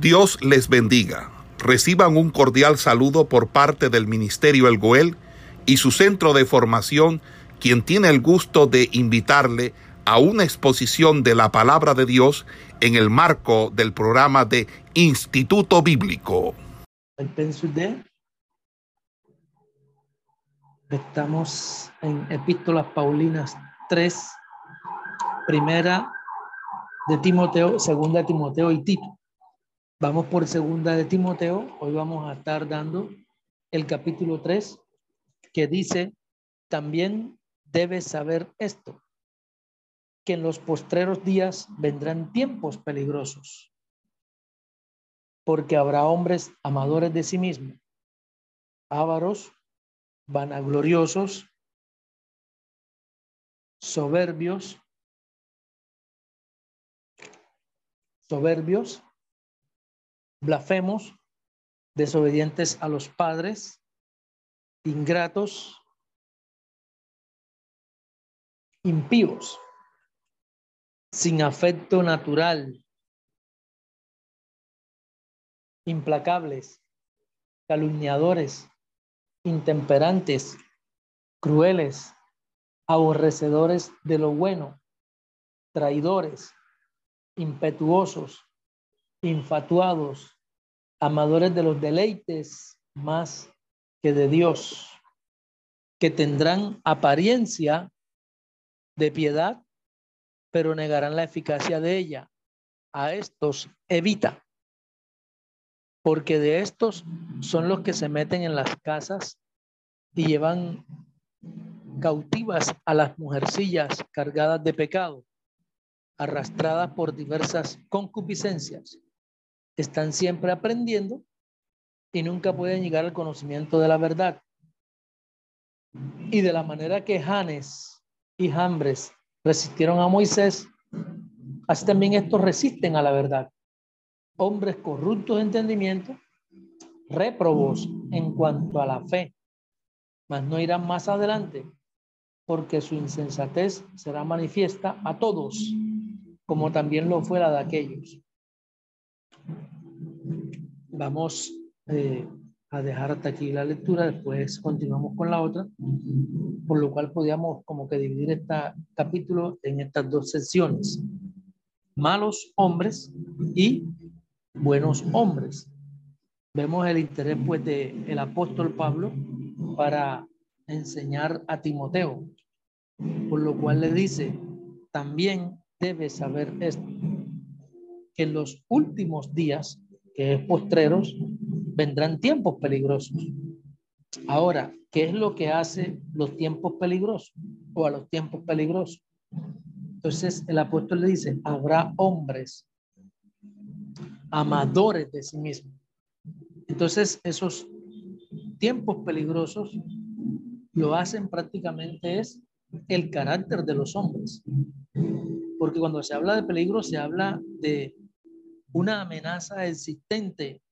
Dios les bendiga. Reciban un cordial saludo por parte del Ministerio El Goel y su centro de formación, quien tiene el gusto de invitarle a una exposición de la palabra de Dios en el marco del programa de Instituto Bíblico. Estamos en Epístolas Paulinas 3, primera de Timoteo, segunda de Timoteo y Tito. Vamos por segunda de Timoteo. Hoy vamos a estar dando el capítulo 3 que dice, también debes saber esto, que en los postreros días vendrán tiempos peligrosos, porque habrá hombres amadores de sí mismos, ávaros, vanagloriosos, soberbios, soberbios, blasfemos, desobedientes a los padres, ingratos, impíos, sin afecto natural, implacables, calumniadores, intemperantes, crueles, aborrecedores de lo bueno, traidores, impetuosos, infatuados, amadores de los deleites más que de Dios, que tendrán apariencia de piedad, pero negarán la eficacia de ella. A estos evita, porque de estos son los que se meten en las casas y llevan cautivas a las mujercillas cargadas de pecado, arrastradas por diversas concupiscencias están siempre aprendiendo y nunca pueden llegar al conocimiento de la verdad. Y de la manera que Janes y Jambres resistieron a Moisés, así también estos resisten a la verdad. Hombres corruptos de entendimiento, reprobos en cuanto a la fe, mas no irán más adelante, porque su insensatez será manifiesta a todos, como también lo fue la de aquellos. Vamos eh, a dejar hasta aquí la lectura, después continuamos con la otra, por lo cual podríamos como que dividir este capítulo en estas dos secciones. Malos hombres y buenos hombres. Vemos el interés pues de el apóstol Pablo para enseñar a Timoteo, por lo cual le dice, también debes saber esto, que en los últimos días que es postreros, vendrán tiempos peligrosos. Ahora, ¿qué es lo que hace los tiempos peligrosos o a los tiempos peligrosos? Entonces el apóstol le dice, habrá hombres amadores de sí mismos. Entonces esos tiempos peligrosos lo hacen prácticamente es el carácter de los hombres. Porque cuando se habla de peligro se habla de una amenaza existente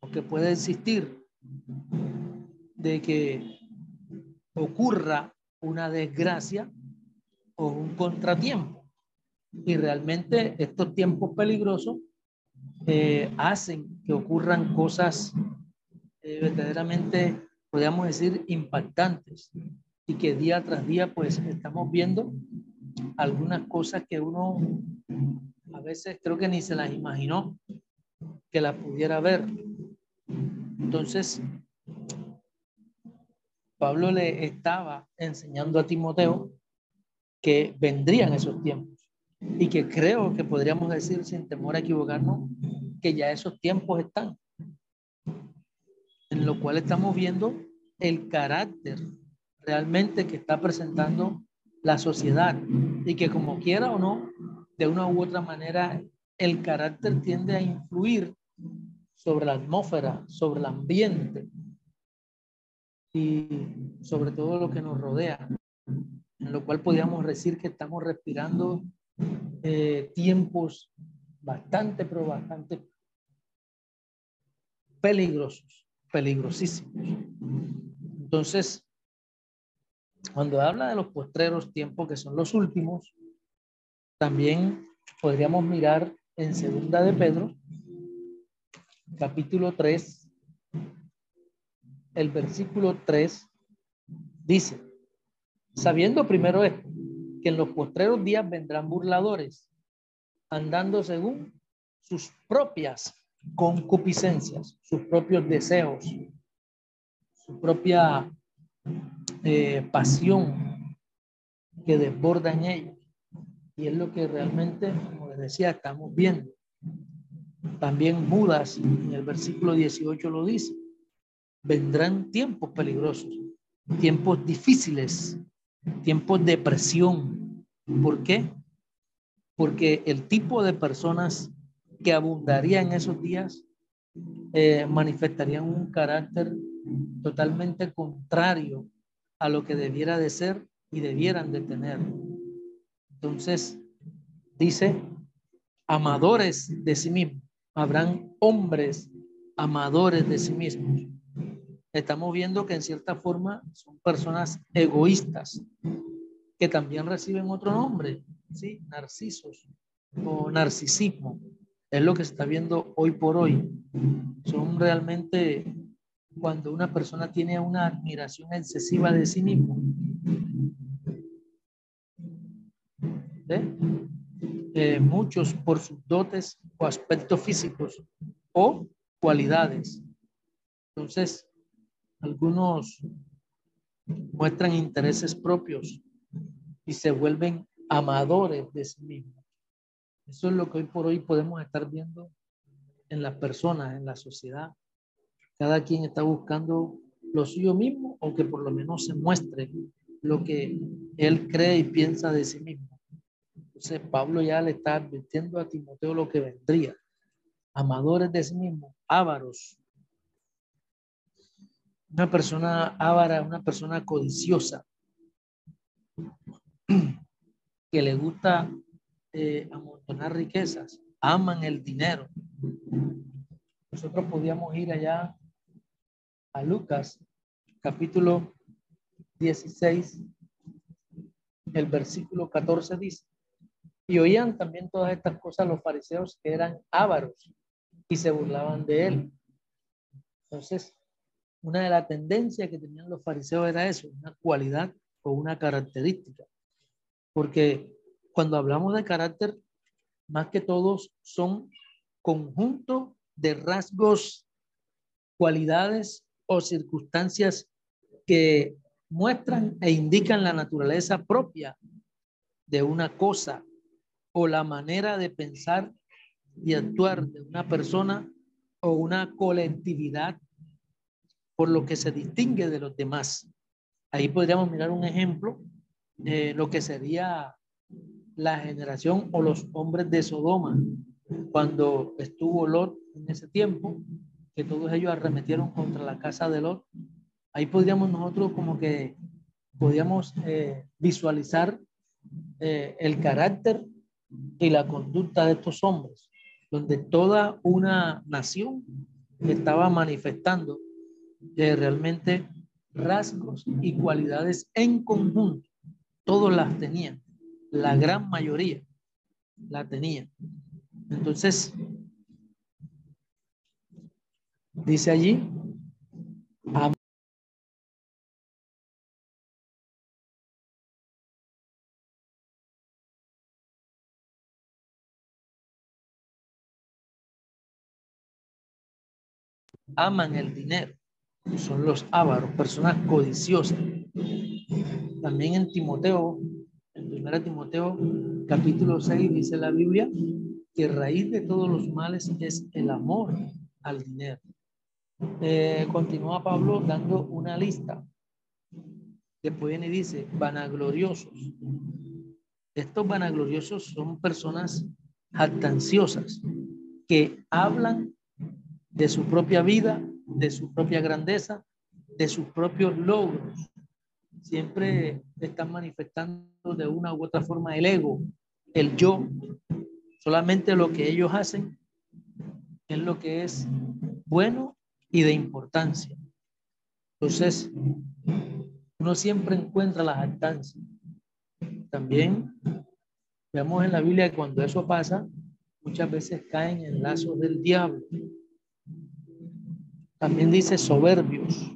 o que puede existir de que ocurra una desgracia o un contratiempo. Y realmente estos tiempos peligrosos eh, hacen que ocurran cosas eh, verdaderamente, podríamos decir, impactantes y que día tras día pues estamos viendo algunas cosas que uno a veces creo que ni se las imaginó que las pudiera ver. Entonces, Pablo le estaba enseñando a Timoteo que vendrían esos tiempos y que creo que podríamos decir sin temor a equivocarnos que ya esos tiempos están, en lo cual estamos viendo el carácter realmente que está presentando la sociedad y que como quiera o no, de una u otra manera, el carácter tiende a influir sobre la atmósfera, sobre el ambiente y sobre todo lo que nos rodea, en lo cual podríamos decir que estamos respirando eh, tiempos bastante, pero bastante peligrosos, peligrosísimos. Entonces, cuando habla de los postreros tiempos que son los últimos, también podríamos mirar en segunda de Pedro, capítulo 3, el versículo 3 dice, sabiendo primero esto, que en los postreros días vendrán burladores, andando según sus propias concupiscencias, sus propios deseos, su propia eh, pasión que desborda en ellos. Y es lo que realmente, como les decía, estamos viendo. También Judas en el versículo 18 lo dice. Vendrán tiempos peligrosos, tiempos difíciles, tiempos de presión. ¿Por qué? Porque el tipo de personas que abundaría en esos días eh, manifestarían un carácter totalmente contrario a lo que debiera de ser y debieran de tener. Entonces, dice, amadores de sí mismos. Habrán hombres amadores de sí mismos. Estamos viendo que en cierta forma son personas egoístas que también reciben otro nombre, ¿sí? Narcisos o narcisismo. Es lo que se está viendo hoy por hoy. Son realmente cuando una persona tiene una admiración excesiva de sí mismo. Eh, muchos por sus dotes o aspectos físicos o cualidades. Entonces, algunos muestran intereses propios y se vuelven amadores de sí mismos. Eso es lo que hoy por hoy podemos estar viendo en las personas, en la sociedad. Cada quien está buscando lo suyo mismo o que por lo menos se muestre lo que él cree y piensa de sí mismo. Entonces Pablo ya le está advirtiendo a Timoteo lo que vendría. Amadores de sí mismo, ávaros. Una persona ávara, una persona codiciosa, que le gusta eh, amontonar riquezas, aman el dinero. Nosotros podíamos ir allá a Lucas, capítulo 16, el versículo 14 dice, y oían también todas estas cosas los fariseos que eran ávaros y se burlaban de él. Entonces, una de las tendencias que tenían los fariseos era eso, una cualidad o una característica. Porque cuando hablamos de carácter, más que todos son conjunto de rasgos, cualidades o circunstancias que muestran e indican la naturaleza propia de una cosa o la manera de pensar y actuar de una persona o una colectividad por lo que se distingue de los demás. Ahí podríamos mirar un ejemplo, de lo que sería la generación o los hombres de Sodoma, cuando estuvo Lot en ese tiempo, que todos ellos arremetieron contra la casa de Lot. Ahí podríamos nosotros como que podíamos eh, visualizar eh, el carácter y la conducta de estos hombres, donde toda una nación estaba manifestando de realmente rasgos y cualidades en conjunto. Todos las tenían, la gran mayoría la tenía. Entonces, dice allí, aman el dinero, son los ávaros, personas codiciosas. También en Timoteo, en 1 Timoteo capítulo 6 dice la Biblia que raíz de todos los males es el amor al dinero. Eh, continúa Pablo dando una lista. Después viene y dice, vanagloriosos. Estos vanagloriosos son personas jactanciosas que hablan de su propia vida, de su propia grandeza, de sus propios logros. Siempre están manifestando de una u otra forma el ego, el yo. Solamente lo que ellos hacen es lo que es bueno y de importancia. Entonces, uno siempre encuentra la jactancia. También vemos en la Biblia que cuando eso pasa, muchas veces caen en lazos del diablo También dice soberbios.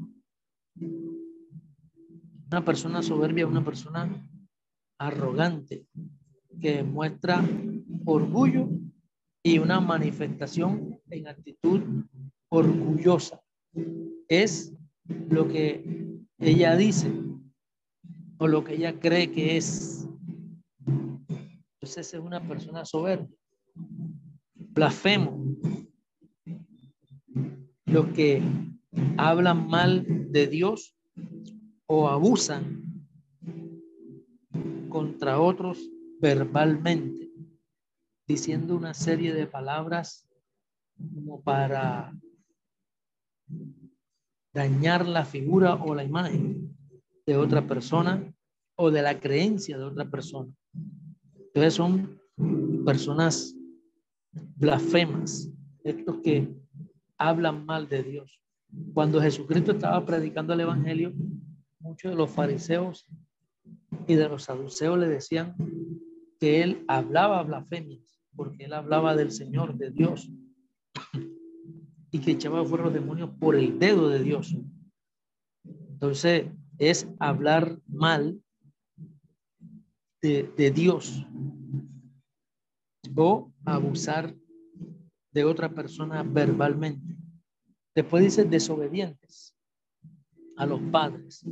Una persona soberbia es una persona arrogante que muestra orgullo y una manifestación en actitud orgullosa. Es lo que ella dice o lo que ella cree que es. Entonces es una persona soberbia. Blasfemo. Los que hablan mal de Dios o abusan contra otros verbalmente, diciendo una serie de palabras como para dañar la figura o la imagen de otra persona o de la creencia de otra persona. Entonces son personas blasfemas, estos que hablan mal de Dios. Cuando Jesucristo estaba predicando el Evangelio, muchos de los fariseos y de los saduceos le decían que él hablaba blasfemias, porque él hablaba del Señor, de Dios, y que echaba fuera los demonios por el dedo de Dios. Entonces, es hablar mal de, de Dios o abusar de otra persona verbalmente. Después dice desobedientes a los padres.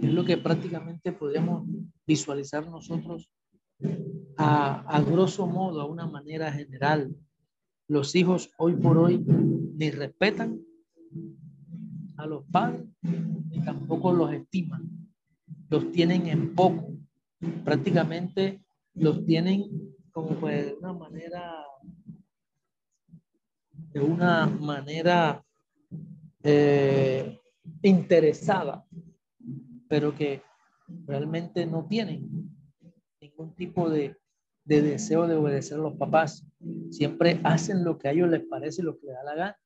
Es lo que prácticamente podemos visualizar nosotros a, a grosso modo, a una manera general. Los hijos hoy por hoy ni respetan a los padres ni tampoco los estiman. Los tienen en poco. Prácticamente los tienen como pues, de una manera de una manera eh, interesada, pero que realmente no tienen ningún tipo de, de, deseo de obedecer a los papás. Siempre hacen lo que a ellos les parece, lo que les da la gana,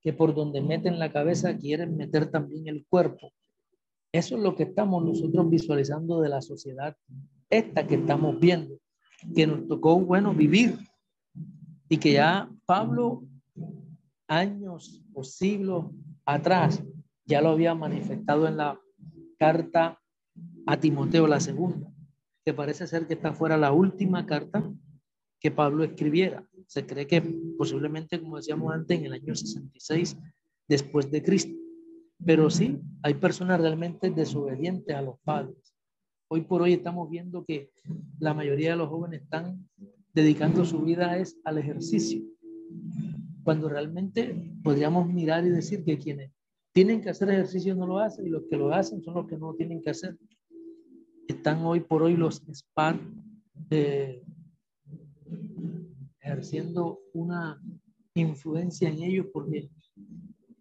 que por donde meten la cabeza quieren meter también el cuerpo. Eso es lo que estamos nosotros visualizando de la sociedad, esta que estamos viendo, que nos tocó, bueno, vivir. Y que ya Pablo, años o siglos atrás, ya lo había manifestado en la carta a Timoteo, la segunda, que parece ser que está fuera la última carta que Pablo escribiera. Se cree que posiblemente, como decíamos antes, en el año 66 después de Cristo. Pero sí, hay personas realmente desobedientes a los padres. Hoy por hoy estamos viendo que la mayoría de los jóvenes están dedicando su vida es al ejercicio, cuando realmente podríamos mirar y decir que quienes tienen que hacer ejercicio no lo hacen y los que lo hacen son los que no tienen que hacer. Están hoy por hoy los SPAN eh, ejerciendo una influencia en ellos porque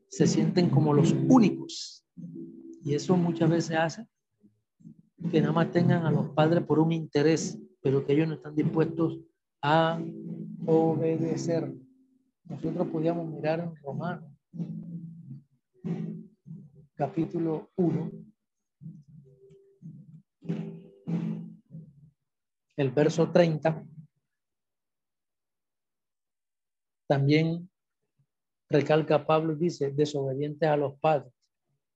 se sienten como los únicos. Y eso muchas veces hace que nada más tengan a los padres por un interés, pero que ellos no están dispuestos a obedecer. Nosotros podíamos mirar en Romanos capítulo 1, el verso 30, también recalca Pablo y dice, desobedientes a los padres,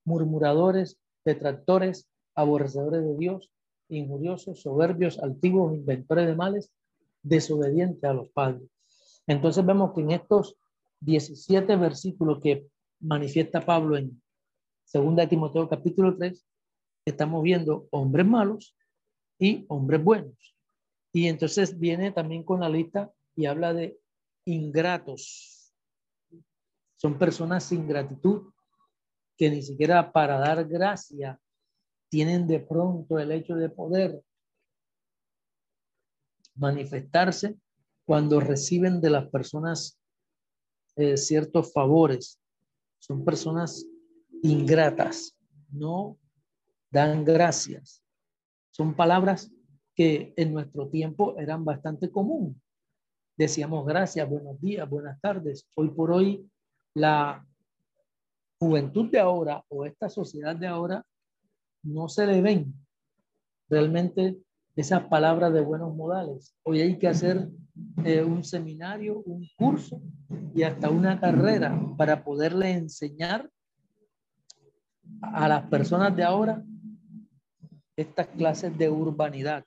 murmuradores, detractores, aborrecedores de Dios, injuriosos, soberbios, antiguos, inventores de males, desobedientes a los padres. Entonces vemos que en estos 17 versículos que manifiesta Pablo en Segunda Timoteo capítulo 3, estamos viendo hombres malos y hombres buenos. Y entonces viene también con la lista y habla de ingratos. Son personas sin gratitud que ni siquiera para dar gracia tienen de pronto el hecho de poder manifestarse cuando reciben de las personas eh, ciertos favores. Son personas ingratas, no dan gracias. Son palabras que en nuestro tiempo eran bastante común. Decíamos gracias, buenos días, buenas tardes. Hoy por hoy la juventud de ahora o esta sociedad de ahora no se le ven realmente esas palabras de buenos modales. Hoy hay que hacer eh, un seminario, un curso y hasta una carrera para poderle enseñar a las personas de ahora estas clases de urbanidad.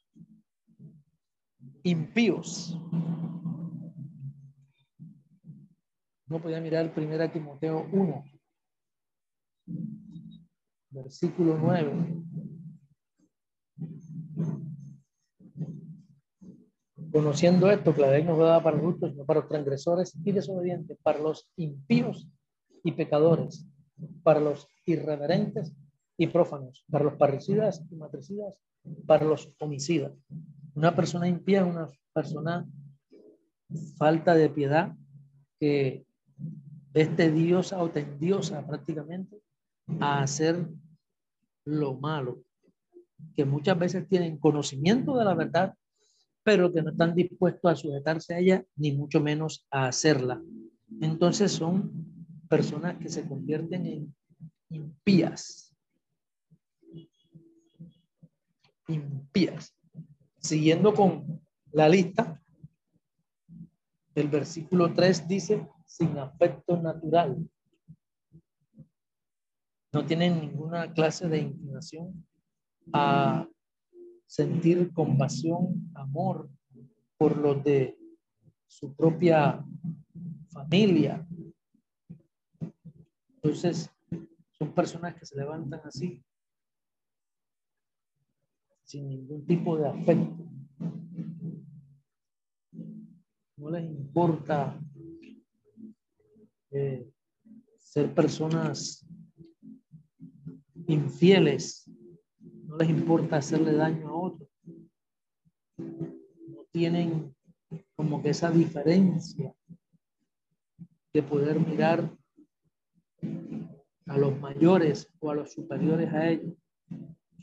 Impíos. No podía mirar primera Timoteo 1, versículo 9. Conociendo esto, que la ley no da para los justos, sino para los transgresores y desobedientes, para los impíos y pecadores, para los irreverentes y prófanos, para los parricidas y matricidas, para los homicidas. Una persona impía es una persona falta de piedad que es tediosa o tendiosa prácticamente a hacer lo malo, que muchas veces tienen conocimiento de la verdad, pero que no están dispuestos a sujetarse a ella, ni mucho menos a hacerla. Entonces son personas que se convierten en impías. Impías. Siguiendo con la lista, el versículo 3 dice, sin afecto natural. No tienen ninguna clase de inclinación a sentir compasión, amor por los de su propia familia. Entonces, son personas que se levantan así, sin ningún tipo de afecto. No les importa eh, ser personas infieles, no les importa hacerle daño a tienen como que esa diferencia de poder mirar a los mayores o a los superiores a ellos.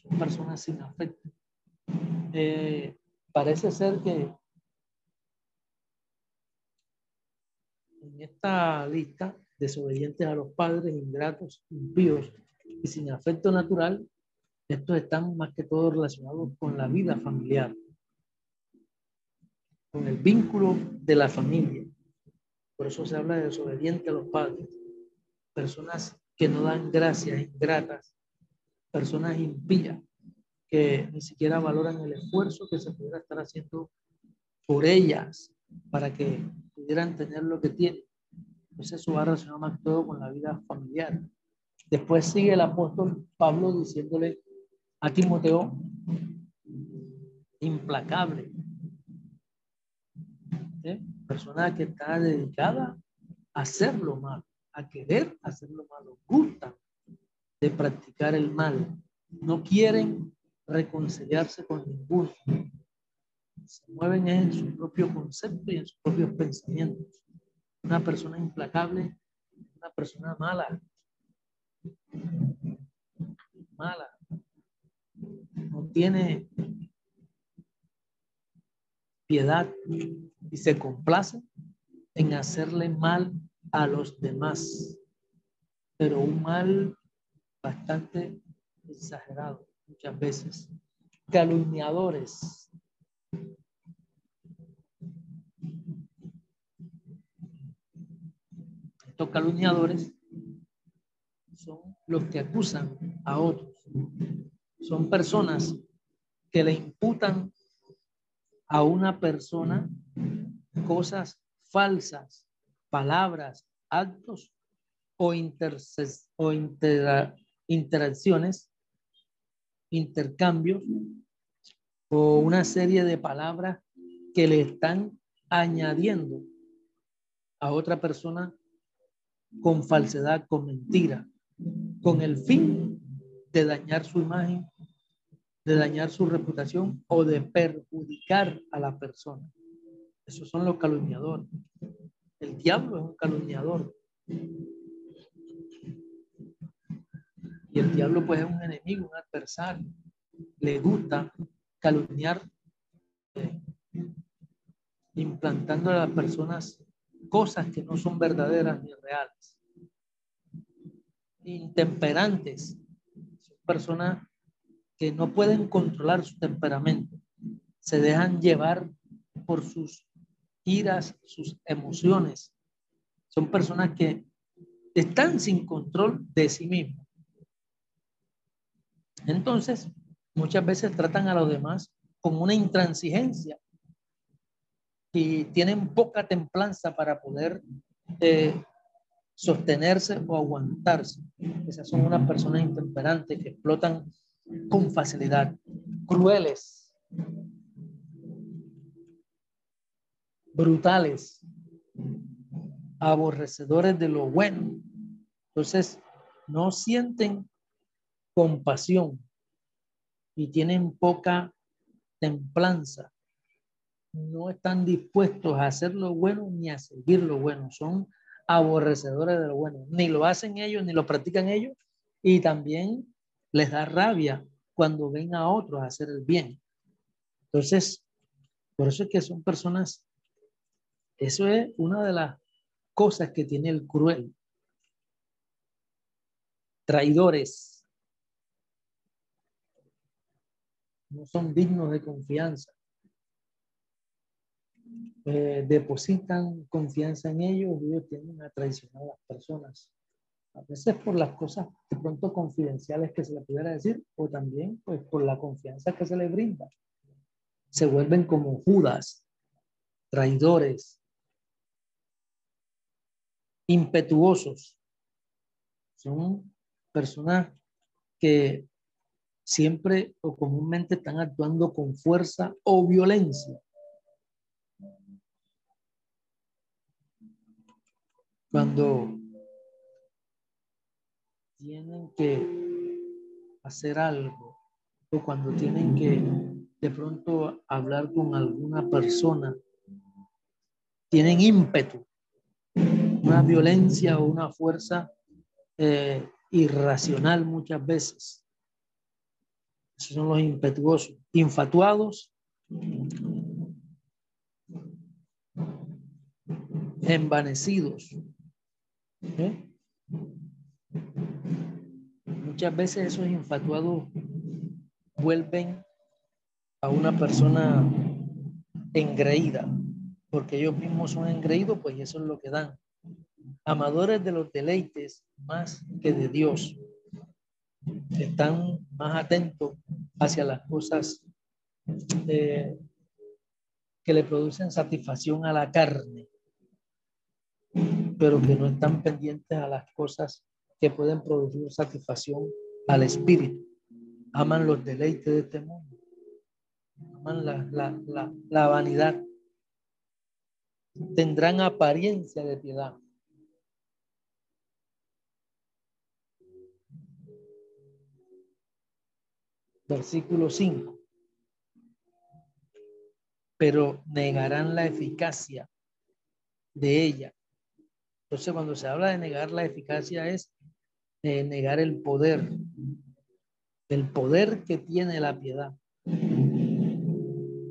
Son personas sin afecto. Eh, parece ser que en esta lista, desobedientes a los padres, ingratos, impíos y sin afecto natural, estos están más que todo relacionados con la vida familiar, con el vínculo de la familia. Por eso se habla de desobediente a los padres, personas que no dan gracias, ingratas, personas impías, que ni siquiera valoran el esfuerzo que se pudiera estar haciendo por ellas para que pudieran tener lo que tienen. Entonces eso va relacionado más todo con la vida familiar. Después sigue el apóstol Pablo diciéndole a Timoteo, implacable. ¿Eh? Persona que está dedicada a hacer lo malo, a querer hacer lo malo, gusta de practicar el mal. No quieren reconciliarse con ninguno se mueven en su propio concepto y en sus propios pensamientos. Una persona implacable, una persona mala. Mala. No tiene piedad y se complace en hacerle mal a los demás, pero un mal bastante exagerado muchas veces. Calumniadores, Estos calumniadores son los que acusan a otros. Son personas que le imputan a una persona cosas falsas, palabras, actos o, o interacciones, intercambios o una serie de palabras que le están añadiendo a otra persona con falsedad, con mentira, con el fin de dañar su imagen, de dañar su reputación o de perjudicar a la persona. Esos son los calumniadores. El diablo es un calumniador. Y el diablo pues es un enemigo, un adversario. Le gusta calumniar, eh, implantando a las personas cosas que no son verdaderas ni reales. Intemperantes, son personas no pueden controlar su temperamento. se dejan llevar por sus iras, sus emociones. Son personas que están sin control de sí mismos. Entonces, muchas veces tratan a los demás con una intransigencia y tienen poca templanza para poder eh, sostenerse o aguantarse. Esas son unas personas intemperantes que explotan con facilidad, crueles, brutales, aborrecedores de lo bueno. Entonces, no sienten compasión y tienen poca templanza. No están dispuestos a hacer lo bueno ni a seguir lo bueno. Son aborrecedores de lo bueno. Ni lo hacen ellos, ni lo practican ellos. Y también les da rabia cuando ven a otros hacer el bien. Entonces, por eso es que son personas, eso es una de las cosas que tiene el cruel. Traidores. No son dignos de confianza. Eh, depositan confianza en ellos y ellos tienden a traicionar a las personas. A veces por las cosas de pronto confidenciales que se le pudiera decir o también pues por la confianza que se les brinda. Se vuelven como Judas, traidores, impetuosos. Son personas que siempre o comúnmente están actuando con fuerza o violencia. Cuando tienen que hacer algo o cuando tienen que de pronto hablar con alguna persona, tienen ímpetu una violencia o una fuerza eh, irracional muchas veces. Esos son los impetuosos, infatuados, envanecidos. ¿eh? Muchas veces esos infatuados vuelven a una persona engreída, porque ellos mismos son engreídos, pues eso es lo que dan amadores de los deleites más que de Dios. Están más atentos hacia las cosas eh, que le producen satisfacción a la carne, pero que no están pendientes a las cosas que pueden producir satisfacción al espíritu. Aman los deleites de este mundo, aman la, la, la, la vanidad. Tendrán apariencia de piedad, versículo 5. Pero negarán la eficacia de ella. Entonces, cuando se habla de negar la eficacia es negar el poder, el poder que tiene la piedad.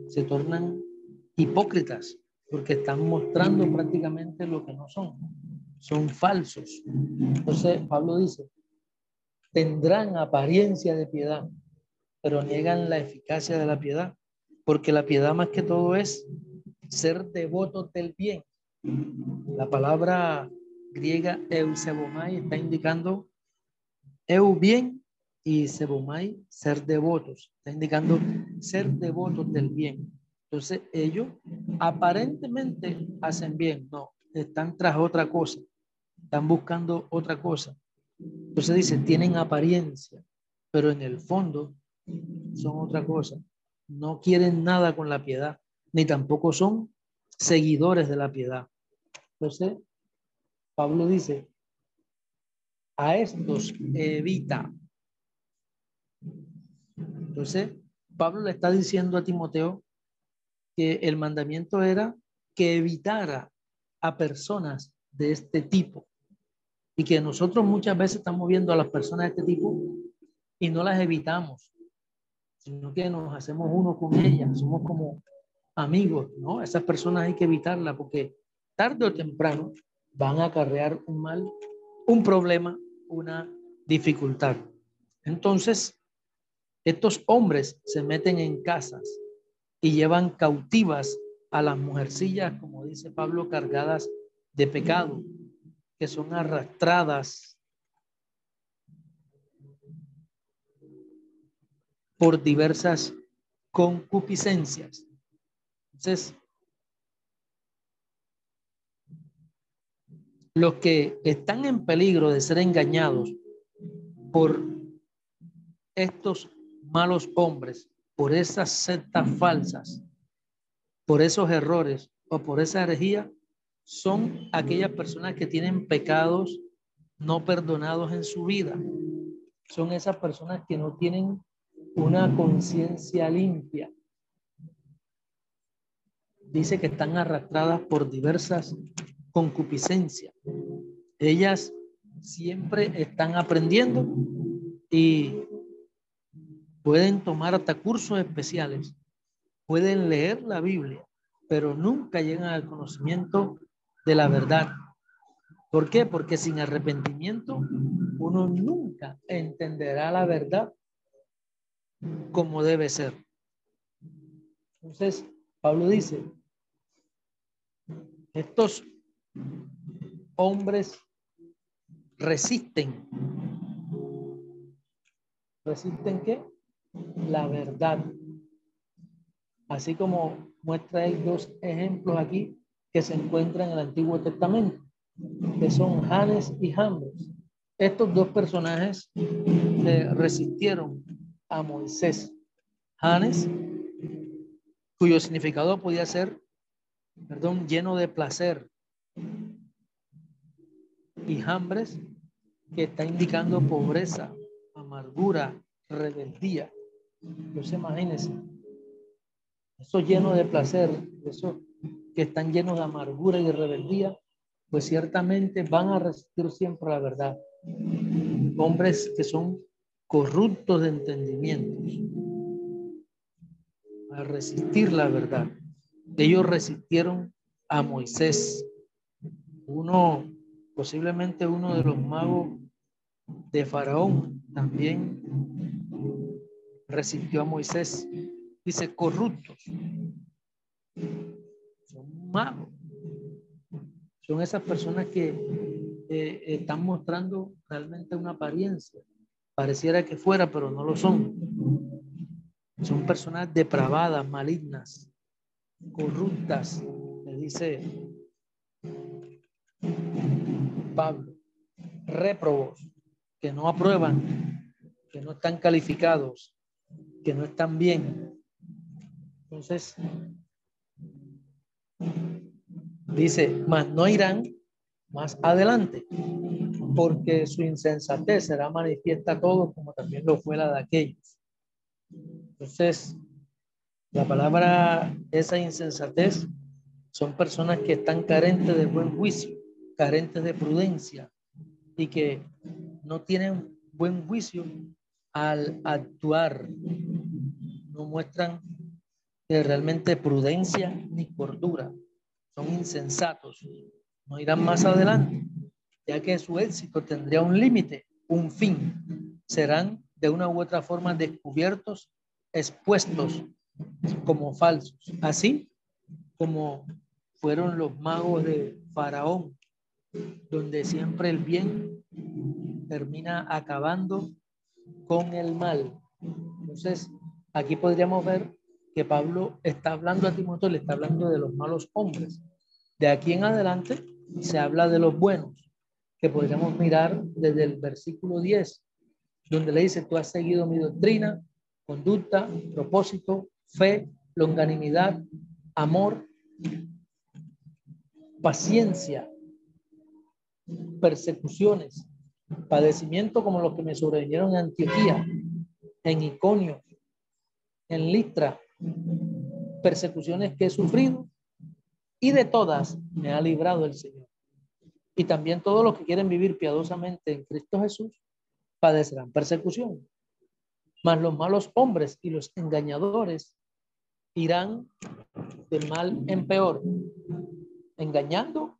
Se tornan hipócritas porque están mostrando prácticamente lo que no son. Son falsos. Entonces, Pablo dice, tendrán apariencia de piedad, pero niegan la eficacia de la piedad, porque la piedad más que todo es ser devoto del bien. La palabra griega eusebomai está indicando eu bien y sebomai ser devotos, está indicando ser devotos del bien. Entonces ellos aparentemente hacen bien, no, están tras otra cosa, están buscando otra cosa. Entonces dice, tienen apariencia, pero en el fondo son otra cosa. No quieren nada con la piedad, ni tampoco son seguidores de la piedad. Entonces, Pablo dice, a estos evita. Entonces, Pablo le está diciendo a Timoteo que el mandamiento era que evitara a personas de este tipo y que nosotros muchas veces estamos viendo a las personas de este tipo y no las evitamos sino que nos hacemos uno con ellas, somos como amigos, ¿no? Esas personas hay que evitarlas porque tarde o temprano van a acarrear un mal, un problema, una dificultad. Entonces, estos hombres se meten en casas, y llevan cautivas a las mujercillas, como dice Pablo, cargadas de pecado, que son arrastradas por diversas concupiscencias. Entonces, los que están en peligro de ser engañados por estos malos hombres, por esas sectas falsas, por esos errores o por esa herejía, son aquellas personas que tienen pecados no perdonados en su vida. Son esas personas que no tienen una conciencia limpia. Dice que están arrastradas por diversas concupiscencias. Ellas siempre están aprendiendo y pueden tomar hasta cursos especiales, pueden leer la Biblia, pero nunca llegan al conocimiento de la verdad. ¿Por qué? Porque sin arrepentimiento uno nunca entenderá la verdad como debe ser. Entonces, Pablo dice, estos hombres resisten. ¿Resisten qué? La verdad. Así como muestra hay dos ejemplos aquí que se encuentran en el Antiguo Testamento, que son Janes y Jambres. Estos dos personajes resistieron a Moisés. Janes, cuyo significado podía ser, perdón, lleno de placer, y hambres, que está indicando pobreza, amargura, rebeldía. Pues imagínense, eso lleno de placer, eso que están llenos de amargura y de rebeldía, pues ciertamente van a resistir siempre la verdad. Hombres que son corruptos de entendimientos, a resistir la verdad. Ellos resistieron a Moisés, uno posiblemente uno de los magos de Faraón también resistió a Moisés. Dice, corruptos. Son magos. Son esas personas que eh, están mostrando realmente una apariencia. Pareciera que fuera, pero no lo son. Son personas depravadas, malignas, corruptas. Le dice Pablo, réprobos, que no aprueban, que no están calificados, que no están bien. Entonces, dice, mas no irán más adelante, porque su insensatez será manifiesta a todos, como también lo fue la de aquellos. Entonces, la palabra esa insensatez son personas que están carentes de buen juicio carentes de prudencia y que no tienen buen juicio al actuar, no muestran realmente prudencia ni cordura, son insensatos, no irán más adelante, ya que su éxito tendría un límite, un fin, serán de una u otra forma descubiertos, expuestos como falsos, así como fueron los magos de Faraón, donde siempre el bien termina acabando con el mal. Entonces, aquí podríamos ver que Pablo está hablando a Timoteo, le está hablando de los malos hombres. De aquí en adelante se habla de los buenos, que podríamos mirar desde el versículo 10, donde le dice, tú has seguido mi doctrina, conducta, propósito, fe, longanimidad, amor, paciencia, persecuciones, padecimientos como los que me sobrevinieron en Antioquía, en Iconio, en Listra, persecuciones que he sufrido y de todas me ha librado el Señor. Y también todos los que quieren vivir piadosamente en Cristo Jesús padecerán persecución. Mas los malos hombres y los engañadores irán de mal en peor, engañando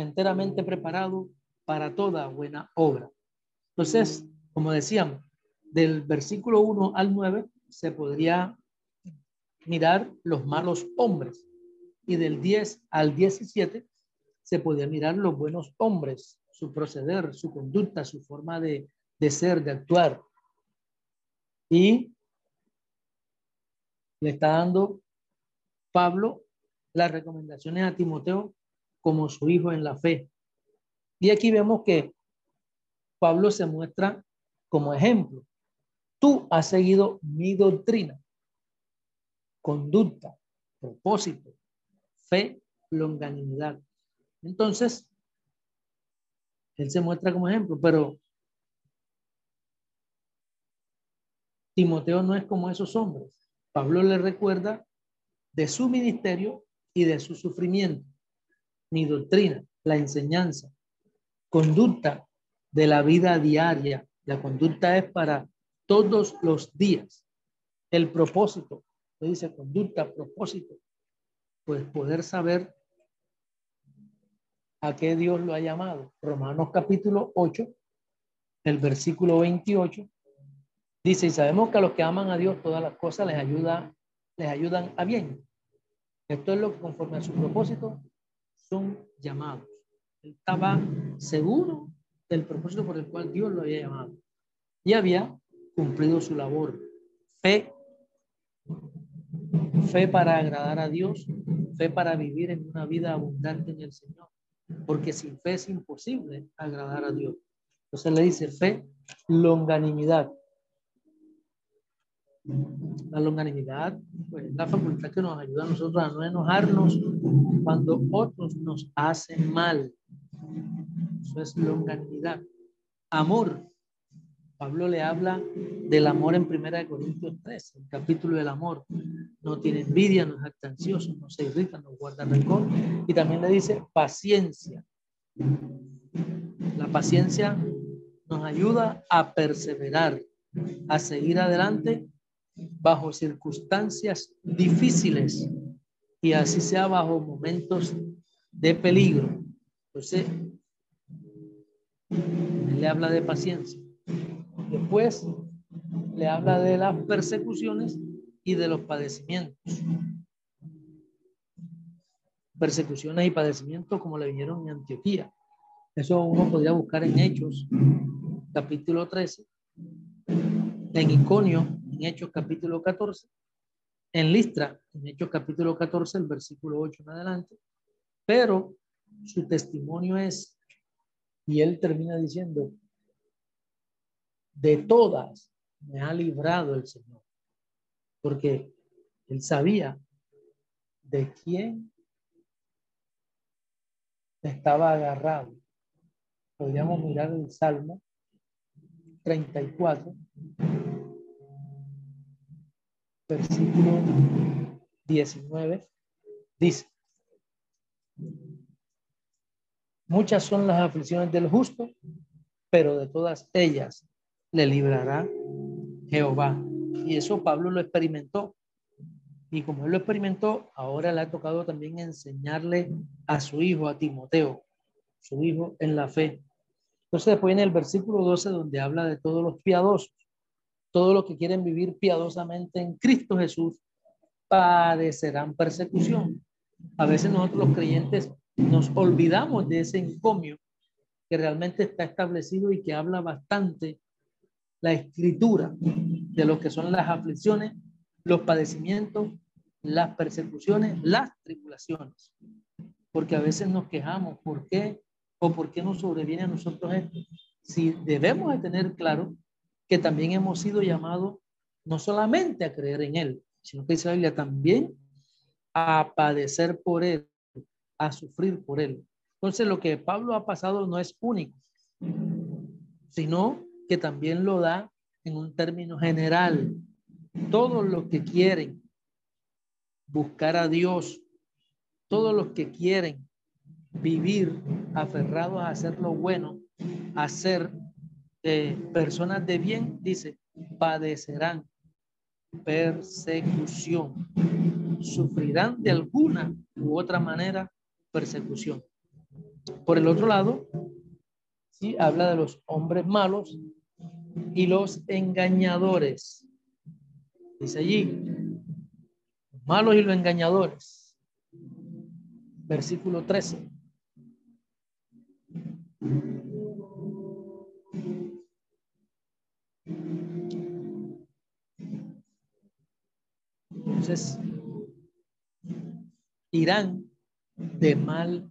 enteramente preparado para toda buena obra. Entonces, como decíamos, del versículo 1 al 9 se podría mirar los malos hombres y del 10 al 17 se podía mirar los buenos hombres, su proceder, su conducta, su forma de, de ser, de actuar. Y le está dando Pablo las recomendaciones a Timoteo como su hijo en la fe. Y aquí vemos que Pablo se muestra como ejemplo. Tú has seguido mi doctrina, conducta, propósito, fe, longanimidad. Entonces, él se muestra como ejemplo, pero Timoteo no es como esos hombres. Pablo le recuerda de su ministerio y de su sufrimiento, mi doctrina, la enseñanza, conducta de la vida diaria. La conducta es para todos los días. El propósito, le dice conducta, propósito, pues poder saber a qué Dios lo ha llamado. Romanos capítulo 8, el versículo 28, dice, y sabemos que a los que aman a Dios todas las cosas les, ayuda, les ayudan a bien. Esto es lo que conforme a su propósito son llamados. Él estaba seguro del propósito por el cual Dios lo había llamado. Y había cumplido su labor. Fe. Fe para agradar a Dios. Fe para vivir en una vida abundante en el Señor. Porque sin fe es imposible agradar a Dios. Entonces le dice fe, longanimidad. La longanimidad, pues la facultad que nos ayuda a nosotros a no enojarnos cuando otros nos hacen mal. Eso es longanimidad. Amor. Pablo le habla del amor en Primera de Corintios 3, el capítulo del amor. No tiene envidia, no es ansioso, no se irrita, no guarda rencor. Y también le dice paciencia. La paciencia nos ayuda a perseverar, a seguir adelante bajo circunstancias difíciles y así sea bajo momentos de peligro. Entonces, le habla de paciencia. Después le habla de las persecuciones y de los padecimientos. Persecuciones y padecimientos como le vinieron en Antioquía. Eso uno podría buscar en Hechos, capítulo 13, en Iconio, Hechos, capítulo 14, en Listra, en Hechos, capítulo 14, el versículo 8 en adelante. Pero su testimonio es y él termina diciendo, de todas me ha librado el Señor. Porque él sabía de quién estaba agarrado. Podríamos mirar el Salmo 34, versículo 19. Dice, Muchas son las aflicciones del justo, pero de todas ellas le librará Jehová. Y eso Pablo lo experimentó. Y como él lo experimentó, ahora le ha tocado también enseñarle a su hijo, a Timoteo, su hijo en la fe. Entonces después viene el versículo 12 donde habla de todos los piadosos, todos los que quieren vivir piadosamente en Cristo Jesús, padecerán persecución. A veces nosotros los creyentes nos olvidamos de ese encomio que realmente está establecido y que habla bastante la escritura de lo que son las aflicciones, los padecimientos, las persecuciones, las tribulaciones. Porque a veces nos quejamos, ¿por qué? ¿O por qué nos sobreviene a nosotros esto? Si debemos de tener claro que también hemos sido llamados no solamente a creer en Él, sino que dice la Biblia también a padecer por Él a sufrir por él. Entonces lo que Pablo ha pasado no es único, sino que también lo da en un término general. Todos los que quieren buscar a Dios, todos los que quieren vivir aferrados a hacer lo bueno, a ser personas de bien, dice, padecerán persecución, sufrirán de alguna u otra manera persecución. Por el otro lado, sí, habla de los hombres malos y los engañadores. Dice allí, los malos y los engañadores. Versículo 13. Entonces, irán de mal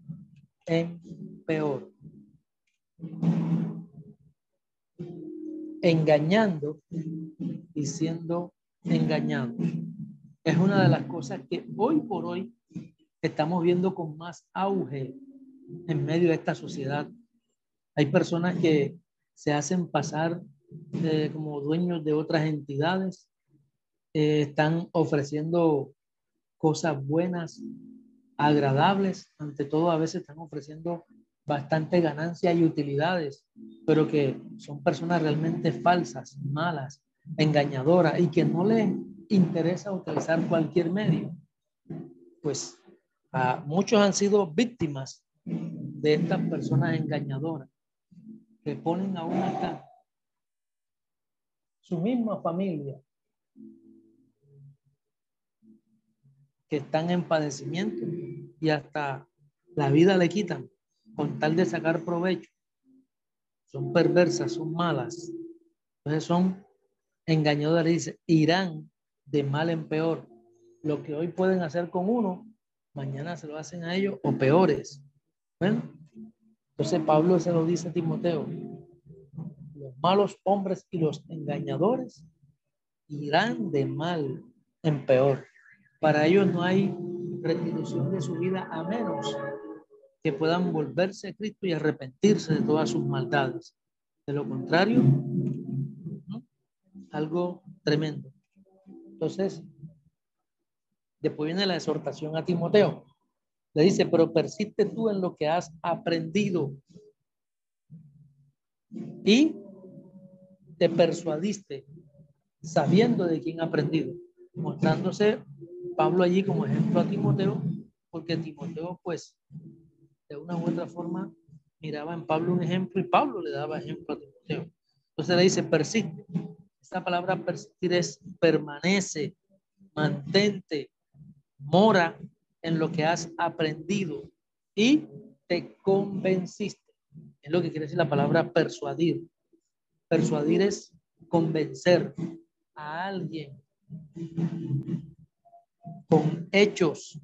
en peor. Engañando y siendo engañados. Es una de las cosas que hoy por hoy estamos viendo con más auge en medio de esta sociedad. Hay personas que se hacen pasar como dueños de otras entidades, eh, están ofreciendo cosas buenas, agradables, ante todo a veces están ofreciendo bastante ganancia y utilidades, pero que son personas realmente falsas, malas, engañadoras y que no les interesa utilizar cualquier medio. Pues muchos han sido víctimas de estas personas engañadoras que ponen a una su misma familia que están en padecimiento y hasta la vida le quitan con tal de sacar provecho. Son perversas, son malas. Entonces son engañadoras. Dice, irán de mal en peor. Lo que hoy pueden hacer con uno, mañana se lo hacen a ellos o peores. Bueno, entonces Pablo se lo dice a Timoteo. Los malos hombres y los engañadores irán de mal en peor. Para ellos no hay restitución de su vida a menos que puedan volverse a Cristo y arrepentirse de todas sus maldades. De lo contrario, algo tremendo. Entonces, después viene la exhortación a Timoteo. Le dice, pero persiste tú en lo que has aprendido y te persuadiste sabiendo de quién ha aprendido, mostrándose Pablo allí como ejemplo a Timoteo, porque Timoteo, pues, de una u otra forma, miraba en Pablo un ejemplo y Pablo le daba ejemplo a Timoteo. Entonces le dice, persiste. Esta palabra persistir es permanece, mantente, mora en lo que has aprendido y te convenciste. Es lo que quiere decir la palabra persuadir. Persuadir es convencer a alguien con hechos,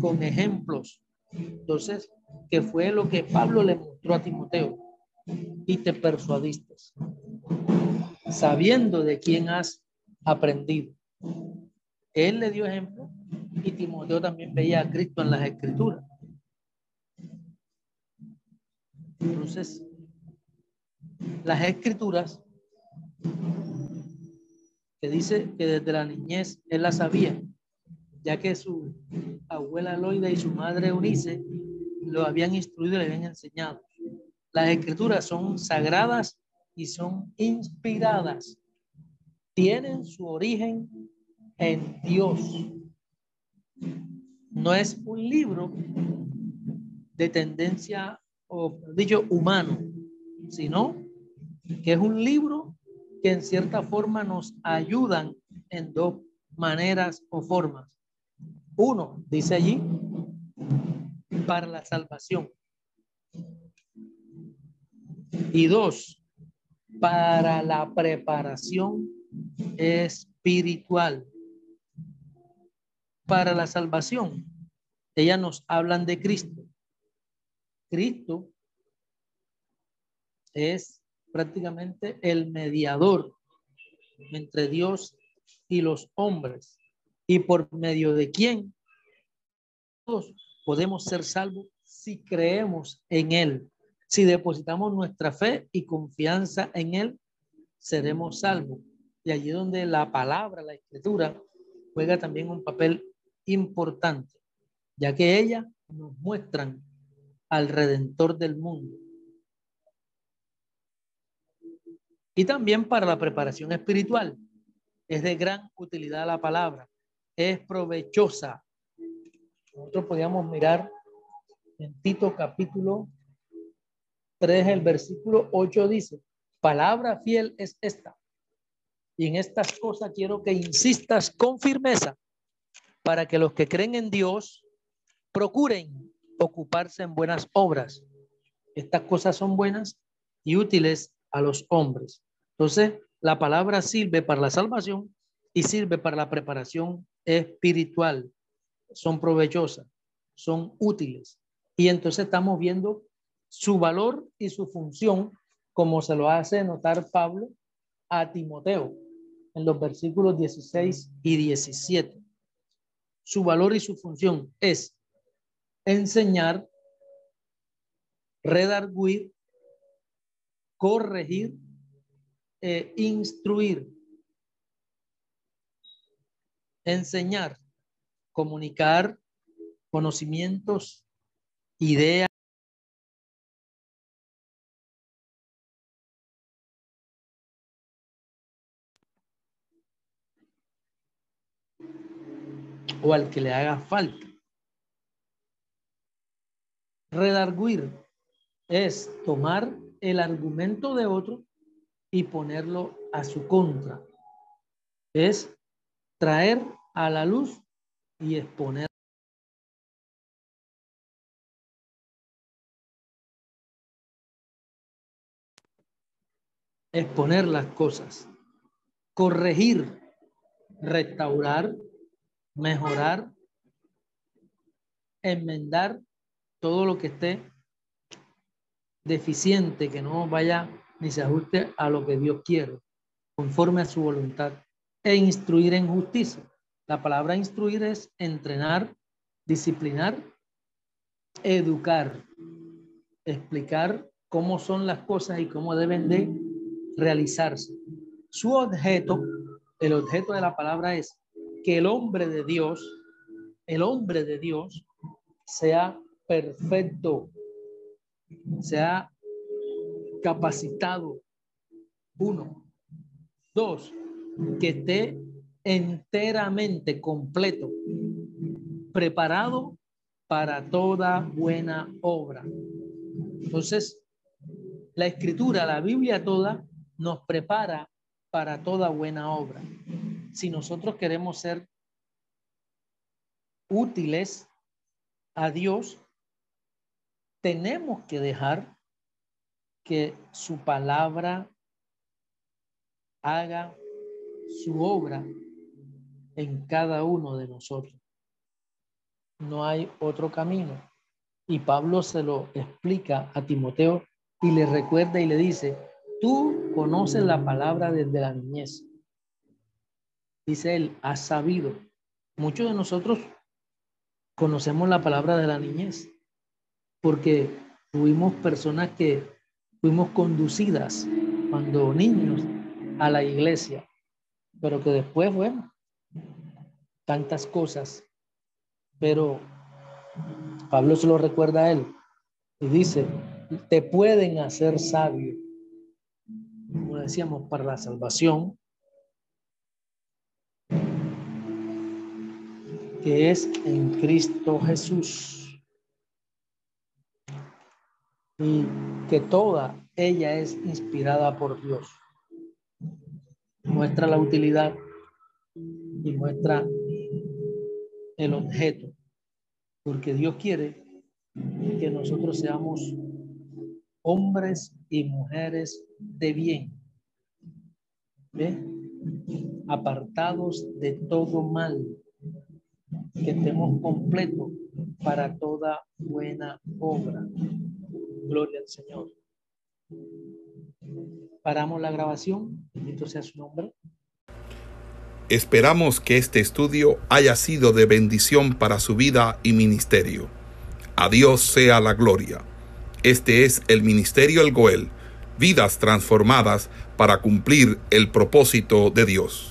con ejemplos. Entonces, que fue lo que Pablo le mostró a Timoteo y te persuadiste, sabiendo de quién has aprendido. Él le dio ejemplo y Timoteo también veía a Cristo en las escrituras. Entonces, las escrituras que dice que desde la niñez él la sabía, ya que su abuela Loida y su madre Eunice lo habían instruido y le habían enseñado. Las escrituras son sagradas y son inspiradas. Tienen su origen en Dios. No es un libro de tendencia o dicho humano, sino que es un libro que en cierta forma nos ayudan en dos maneras o formas. Uno, dice allí, para la salvación. Y dos, para la preparación espiritual. Para la salvación, ellas nos hablan de Cristo. Cristo es prácticamente el mediador entre Dios y los hombres. Y por medio de quién todos podemos ser salvos si creemos en Él. Si depositamos nuestra fe y confianza en Él, seremos salvos. Y allí donde la palabra, la escritura, juega también un papel importante, ya que ellas nos muestran al Redentor del mundo. Y también para la preparación espiritual. Es de gran utilidad la palabra. Es provechosa. Nosotros podíamos mirar en Tito capítulo 3, el versículo 8 dice, palabra fiel es esta. Y en estas cosas quiero que insistas con firmeza para que los que creen en Dios procuren ocuparse en buenas obras. Estas cosas son buenas y útiles a los hombres. Entonces, la palabra sirve para la salvación y sirve para la preparación espiritual. Son provechosas, son útiles. Y entonces estamos viendo su valor y su función, como se lo hace notar Pablo a Timoteo en los versículos 16 y 17. Su valor y su función es enseñar, redarguir, corregir e instruir. Enseñar, comunicar conocimientos, ideas. o al que le haga falta. Redarguir es tomar el argumento de otro y ponerlo a su contra. Es traer a la luz y exponer. Exponer las cosas. Corregir, restaurar, mejorar, enmendar todo lo que esté deficiente, que no vaya ni se ajuste a lo que Dios quiere, conforme a su voluntad, e instruir en justicia. La palabra instruir es entrenar, disciplinar, educar, explicar cómo son las cosas y cómo deben de realizarse. Su objeto, el objeto de la palabra es que el hombre de Dios, el hombre de Dios, sea perfecto, sea capacitado. Uno. Dos, que esté enteramente completo, preparado para toda buena obra. Entonces, la escritura, la Biblia toda, nos prepara para toda buena obra. Si nosotros queremos ser útiles a Dios, tenemos que dejar que su palabra haga su obra en cada uno de nosotros. No hay otro camino. Y Pablo se lo explica a Timoteo y le recuerda y le dice, tú conoces la palabra desde la niñez. Dice él, has sabido. Muchos de nosotros conocemos la palabra de la niñez porque tuvimos personas que fuimos conducidas cuando niños a la iglesia, pero que después, bueno, tantas cosas. Pero Pablo se lo recuerda a él y dice, te pueden hacer sabio, como decíamos, para la salvación, que es en Cristo Jesús. Y que toda ella es inspirada por Dios. Muestra la utilidad y muestra el objeto, porque Dios quiere que nosotros seamos hombres y mujeres de bien, apartados de todo mal, que estemos completos para toda buena obra. Gloria al Señor. Paramos la grabación. Bendito sea su nombre. Esperamos que este estudio haya sido de bendición para su vida y ministerio. A Dios sea la gloria. Este es el Ministerio El Goel, vidas transformadas para cumplir el propósito de Dios.